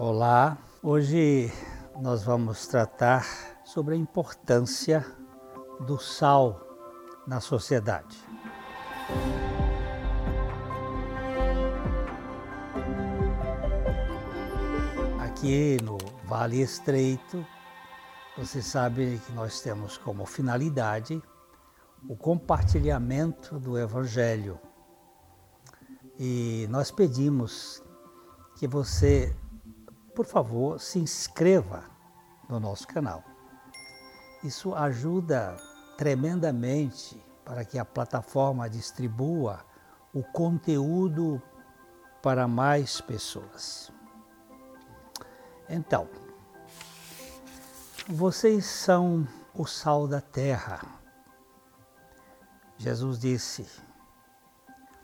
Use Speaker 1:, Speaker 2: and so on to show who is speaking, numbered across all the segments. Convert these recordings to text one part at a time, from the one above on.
Speaker 1: Olá, hoje nós vamos tratar sobre a importância do sal na sociedade. Aqui no Vale Estreito, você sabe que nós temos como finalidade o compartilhamento do Evangelho. E nós pedimos que você por favor, se inscreva no nosso canal. Isso ajuda tremendamente para que a plataforma distribua o conteúdo para mais pessoas. Então, vocês são o sal da terra. Jesus disse: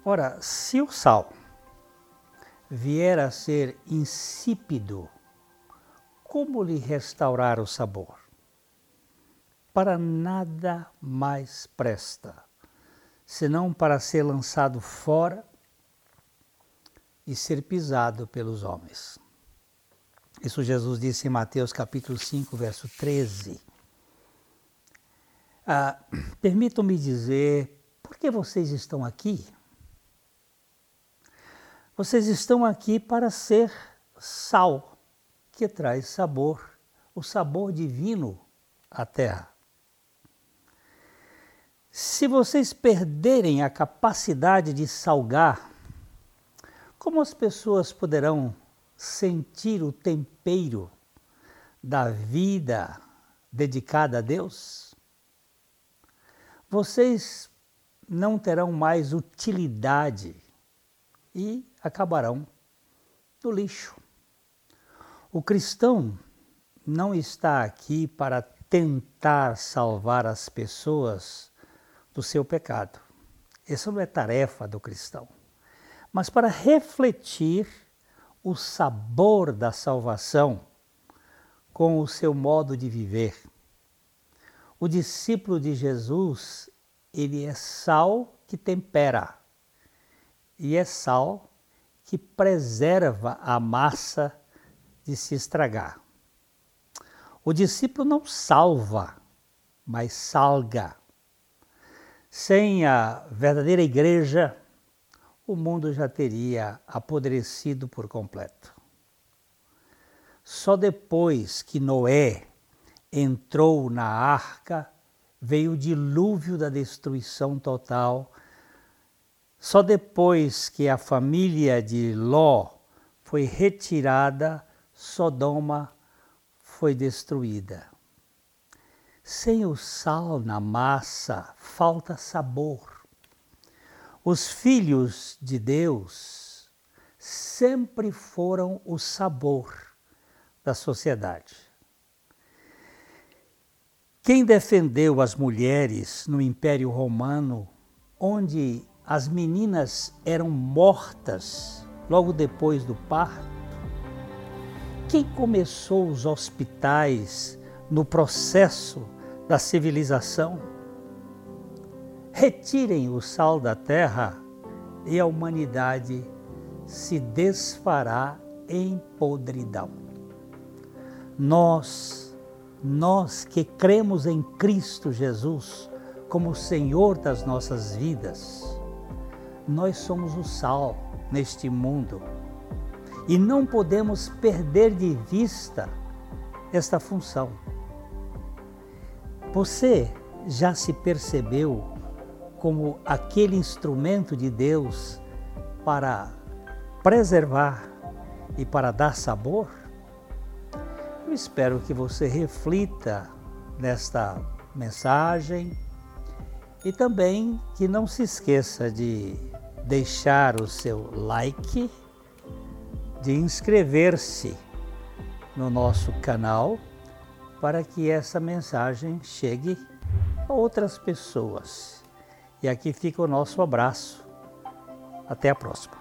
Speaker 1: Ora, se o sal vier a ser insípido, como lhe restaurar o sabor? Para nada mais presta, senão para ser lançado fora e ser pisado pelos homens. Isso Jesus disse em Mateus capítulo 5, verso 13. Ah, Permitam-me dizer, por que vocês estão aqui? Vocês estão aqui para ser sal, que traz sabor, o sabor divino à terra. Se vocês perderem a capacidade de salgar, como as pessoas poderão sentir o tempero da vida dedicada a Deus? Vocês não terão mais utilidade e acabarão no lixo. O cristão não está aqui para tentar salvar as pessoas do seu pecado. Essa não é tarefa do cristão. Mas para refletir o sabor da salvação com o seu modo de viver. O discípulo de Jesus, ele é sal que tempera e é sal que preserva a massa de se estragar. O discípulo não salva, mas salga. Sem a verdadeira igreja, o mundo já teria apodrecido por completo. Só depois que Noé entrou na arca, veio o dilúvio da destruição total só depois que a família de Ló foi retirada, Sodoma foi destruída. Sem o sal na massa, falta sabor. Os filhos de Deus sempre foram o sabor da sociedade. Quem defendeu as mulheres no Império Romano, onde as meninas eram mortas logo depois do parto? Quem começou os hospitais no processo da civilização? Retirem o sal da terra e a humanidade se desfará em podridão. Nós, nós que cremos em Cristo Jesus como Senhor das nossas vidas, nós somos o sal neste mundo e não podemos perder de vista esta função. Você já se percebeu como aquele instrumento de Deus para preservar e para dar sabor? Eu espero que você reflita nesta mensagem e também que não se esqueça de deixar o seu like, de inscrever-se no nosso canal para que essa mensagem chegue a outras pessoas. E aqui fica o nosso abraço. Até a próxima.